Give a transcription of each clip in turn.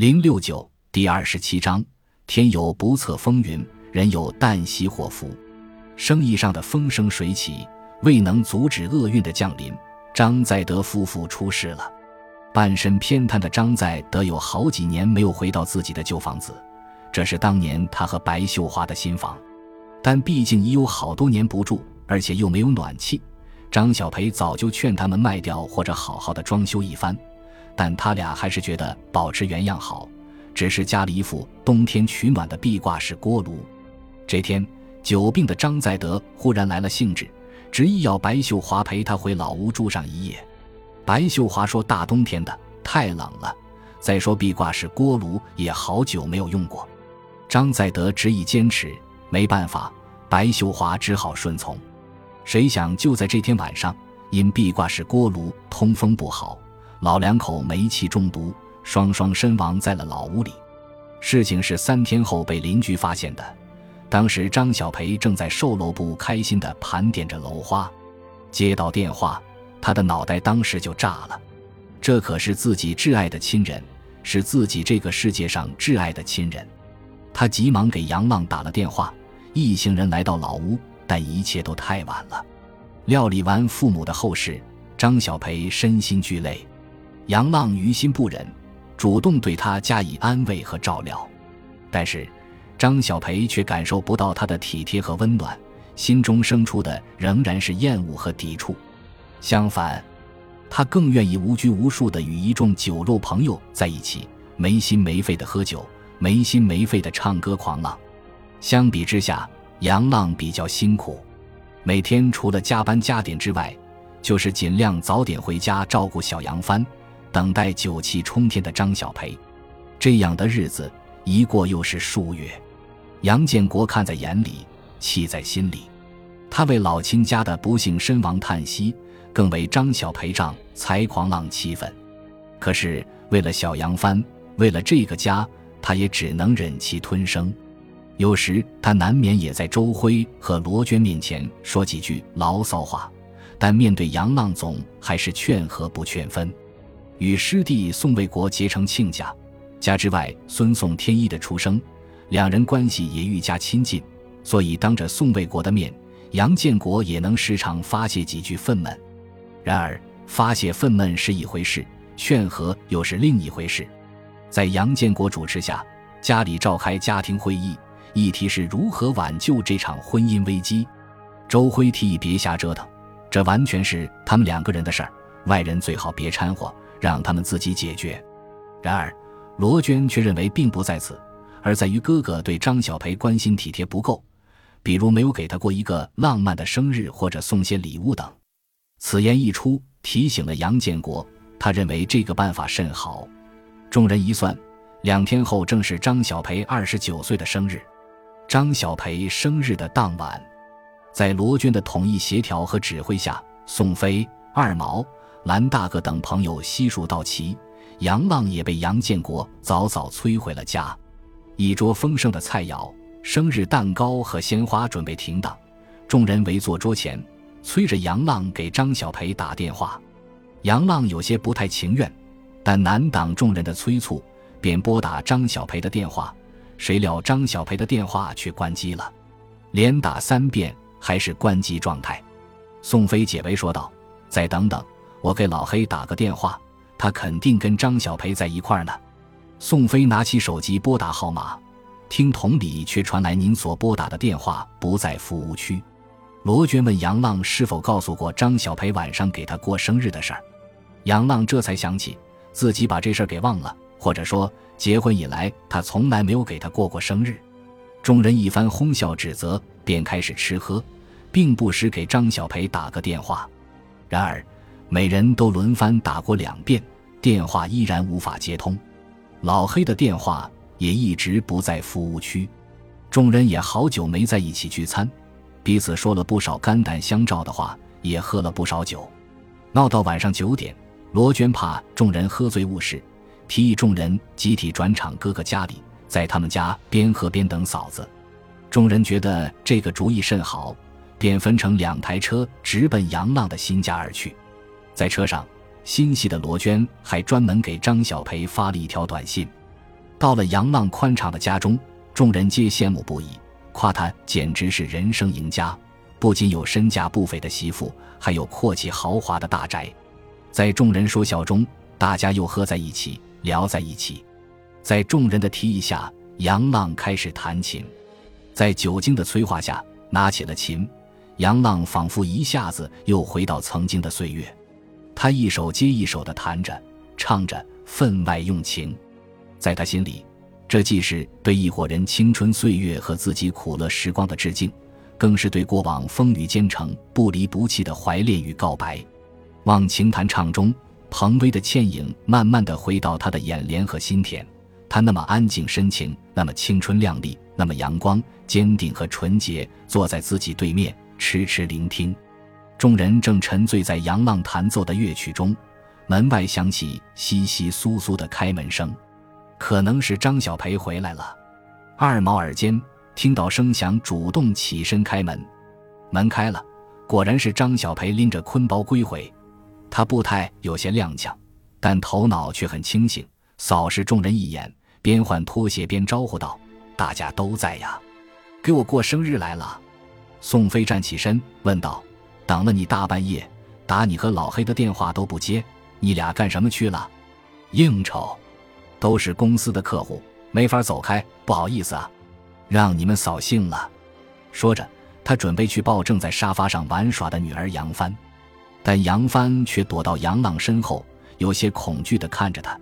零六九第二十七章：天有不测风云，人有旦夕祸福。生意上的风生水起，未能阻止厄运的降临。张在德夫妇出事了。半身偏瘫的张在德有好几年没有回到自己的旧房子，这是当年他和白秀花的新房，但毕竟已有好多年不住，而且又没有暖气。张小培早就劝他们卖掉或者好好的装修一番，但他俩还是觉得保持原样好，只是加了一副冬天取暖的壁挂式锅炉。这天，久病的张在德忽然来了兴致，执意要白秀华陪他回老屋住上一夜。白秀华说：“大冬天的太冷了，再说壁挂式锅炉也好久没有用过。”张在德执意坚持，没办法，白秀华只好顺从。谁想就在这天晚上，因壁挂式锅炉通风不好，老两口煤气中毒，双双身亡在了老屋里。事情是三天后被邻居发现的。当时张小培正在售楼部开心地盘点着楼花，接到电话，他的脑袋当时就炸了。这可是自己挚爱的亲人，是自己这个世界上挚爱的亲人。他急忙给杨浪打了电话，一行人来到老屋。但一切都太晚了。料理完父母的后事，张小培身心俱累，杨浪于心不忍，主动对他加以安慰和照料。但是张小培却感受不到他的体贴和温暖，心中生出的仍然是厌恶和抵触。相反，他更愿意无拘无束地与一众酒肉朋友在一起，没心没肺地喝酒，没心没肺地唱歌狂浪。相比之下，杨浪比较辛苦，每天除了加班加点之外，就是尽量早点回家照顾小杨帆，等待酒气冲天的张小培。这样的日子一过又是数月，杨建国看在眼里，气在心里。他为老亲家的不幸身亡叹息，更为张小培丈财狂浪气愤。可是为了小杨帆，为了这个家，他也只能忍气吞声。有时他难免也在周辉和罗娟面前说几句牢骚话，但面对杨浪总还是劝和不劝分。与师弟宋卫国结成亲家，加之外孙宋天一的出生，两人关系也愈加亲近，所以当着宋卫国的面，杨建国也能时常发泄几句愤懑。然而发泄愤懑是一回事，劝和又是另一回事。在杨建国主持下，家里召开家庭会议。议题是如何挽救这场婚姻危机。周辉提议别瞎折腾，这完全是他们两个人的事儿，外人最好别掺和，让他们自己解决。然而，罗娟却认为并不在此，而在于哥哥对张小培关心体贴不够，比如没有给他过一个浪漫的生日或者送些礼物等。此言一出，提醒了杨建国，他认为这个办法甚好。众人一算，两天后正是张小培二十九岁的生日。张小培生日的当晚，在罗娟的统一协调和指挥下，宋飞、二毛、蓝大哥等朋友悉数到齐，杨浪也被杨建国早早催回了家。一桌丰盛的菜肴、生日蛋糕和鲜花准备停当，众人围坐桌前，催着杨浪给张小培打电话。杨浪有些不太情愿，但难挡众人的催促，便拨打张小培的电话。谁料张小培的电话却关机了，连打三遍还是关机状态。宋飞解围说道：“再等等，我给老黑打个电话，他肯定跟张小培在一块儿呢。”宋飞拿起手机拨打号码，听筒里却传来：“您所拨打的电话不在服务区。”罗娟问杨浪是否告诉过张小培晚上给他过生日的事儿，杨浪这才想起自己把这事儿给忘了。或者说，结婚以来他从来没有给他过过生日。众人一番哄笑指责，便开始吃喝，并不时给张小培打个电话。然而，每人都轮番打过两遍，电话依然无法接通。老黑的电话也一直不在服务区。众人也好久没在一起聚餐，彼此说了不少肝胆相照的话，也喝了不少酒。闹到晚上九点，罗娟怕众人喝醉误事。提议众人集体转场哥哥家里，在他们家边喝边等嫂子。众人觉得这个主意甚好，便分成两台车直奔杨浪的新家而去。在车上，心细的罗娟还专门给张小培发了一条短信：“到了杨浪宽敞的家中，众人皆羡慕不已，夸他简直是人生赢家。不仅有身价不菲的媳妇，还有阔气豪华的大宅。在众人说笑中，大家又喝在一起，聊在一起。在众人的提议下，杨浪开始弹琴。在酒精的催化下，拿起了琴。杨浪仿佛一下子又回到曾经的岁月，他一首接一首地弹着，唱着，分外用情。在他心里，这既是对一伙人青春岁月和自己苦乐时光的致敬，更是对过往风雨兼程、不离不弃的怀恋与告白。忘情弹唱中，彭威的倩影慢慢地回到他的眼帘和心田。他那么安静深情，那么青春靓丽，那么阳光坚定和纯洁，坐在自己对面，痴痴聆听。众人正沉醉在杨浪弹奏的乐曲中，门外响起窸窸窣窣的开门声，可能是张小培回来了。二毛耳尖听到声响，主动起身开门。门开了，果然是张小培拎着坤包归回。他步态有些踉跄，但头脑却很清醒，扫视众人一眼。边换拖鞋边招呼道：“大家都在呀，给我过生日来了。”宋飞站起身问道：“等了你大半夜，打你和老黑的电话都不接，你俩干什么去了？”应酬，都是公司的客户，没法走开，不好意思啊，让你们扫兴了。说着，他准备去抱正在沙发上玩耍的女儿杨帆，但杨帆却躲到杨浪身后，有些恐惧地看着他。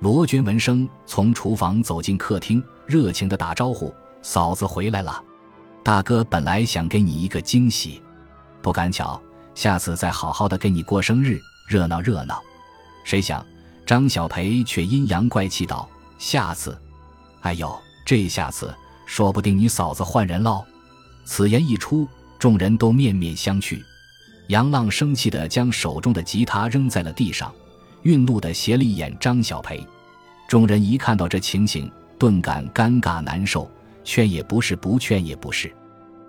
罗娟闻声从厨房走进客厅，热情地打招呼：“嫂子回来了，大哥本来想给你一个惊喜，不赶巧，下次再好好的给你过生日，热闹热闹。”谁想张小培却阴阳怪气道：“下次，哎呦，这下次说不定你嫂子换人喽。”此言一出，众人都面面相觑。杨浪生气地将手中的吉他扔在了地上。愠怒地斜了一眼张小培，众人一看到这情形，顿感尴尬难受，劝也不是，不劝也不是。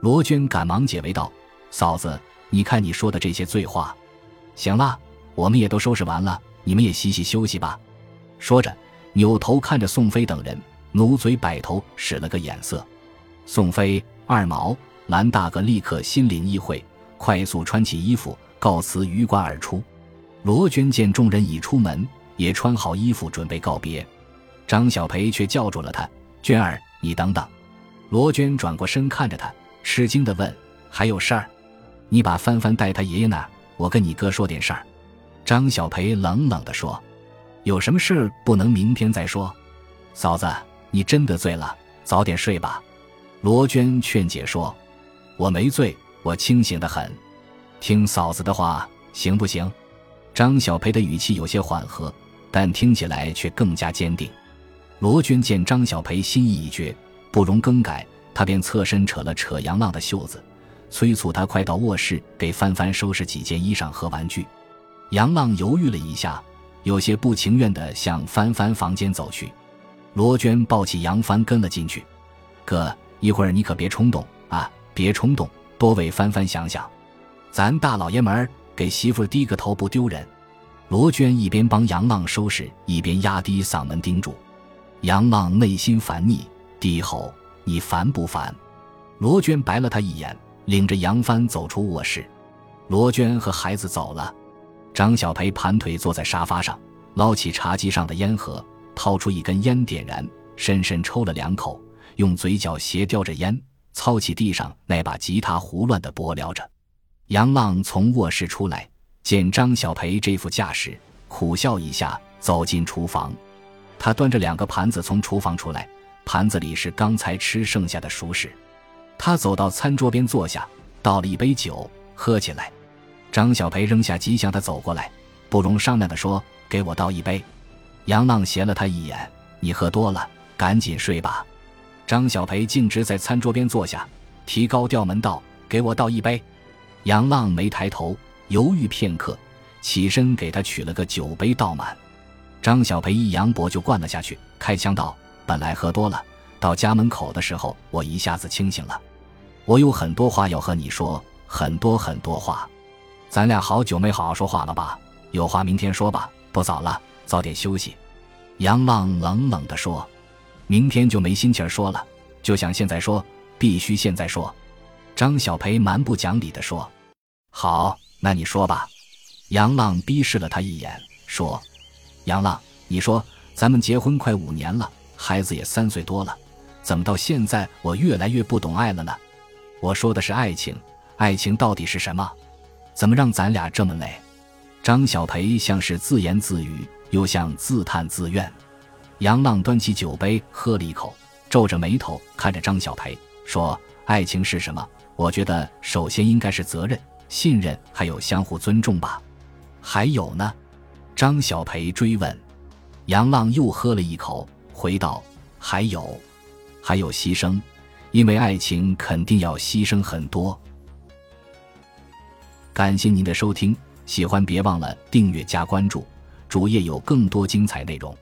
罗娟赶忙解围道：“嫂子，你看你说的这些醉话，行了，我们也都收拾完了，你们也洗洗休息吧。”说着，扭头看着宋飞等人，努嘴摆头，使了个眼色。宋飞、二毛、蓝大哥立刻心领意会，快速穿起衣服，告辞鱼贯而出。罗娟见众人已出门，也穿好衣服准备告别，张小培却叫住了他：“娟儿，你等等。”罗娟转过身看着他，吃惊地问：“还有事儿？你把帆帆带他爷爷那儿，我跟你哥说点事儿。”张小培冷冷地说：“有什么事不能明天再说？”嫂子，你真的醉了，早点睡吧。”罗娟劝解说：“我没醉，我清醒得很，听嫂子的话，行不行？”张小培的语气有些缓和，但听起来却更加坚定。罗娟见张小培心意已决，不容更改，她便侧身扯了扯杨浪的袖子，催促他快到卧室给帆帆收拾几件衣裳和玩具。杨浪犹豫了一下，有些不情愿地向帆帆房间走去。罗娟抱起杨帆跟了进去。哥，一会儿你可别冲动啊，别冲动，多为帆帆想想，咱大老爷们儿。给媳妇低个头不丢人，罗娟一边帮杨浪收拾，一边压低嗓门叮嘱。杨浪内心烦腻，低吼：“你烦不烦？”罗娟白了他一眼，领着杨帆走出卧室。罗娟和孩子走了，张小培盘腿坐在沙发上，捞起茶几上的烟盒，掏出一根烟，点燃，深深抽了两口，用嘴角斜叼着烟，操起地上那把吉他，胡乱地拨撩着。杨浪从卧室出来，见张小培这副架势，苦笑一下，走进厨房。他端着两个盘子从厨房出来，盘子里是刚才吃剩下的熟食。他走到餐桌边坐下，倒了一杯酒喝起来。张小培扔下吉祥的走过来，不容商量的说：“给我倒一杯。”杨浪斜了他一眼：“你喝多了，赶紧睡吧。”张小培径直在餐桌边坐下，提高调门道：“给我倒一杯。”杨浪没抬头，犹豫片刻，起身给他取了个酒杯倒满。张小培一扬脖就灌了下去，开腔道：“本来喝多了，到家门口的时候，我一下子清醒了。我有很多话要和你说，很多很多话。咱俩好久没好好说话了吧？有话明天说吧，不早了，早点休息。”杨浪冷冷地说：“明天就没心情说了，就想现在说，必须现在说。张小培蛮不讲理地说：“好，那你说吧。”杨浪逼视了他一眼，说：“杨浪，你说咱们结婚快五年了，孩子也三岁多了，怎么到现在我越来越不懂爱了呢？我说的是爱情，爱情到底是什么？怎么让咱俩这么累？”张小培像是自言自语，又像自叹自怨。杨浪端起酒杯喝了一口，皱着眉头看着张小培说：“爱情是什么？我觉得首先应该是责任、信任，还有相互尊重吧。还有呢？”张小培追问。杨浪又喝了一口，回道：“还有，还有牺牲，因为爱情肯定要牺牲很多。”感谢您的收听，喜欢别忘了订阅加关注，主页有更多精彩内容。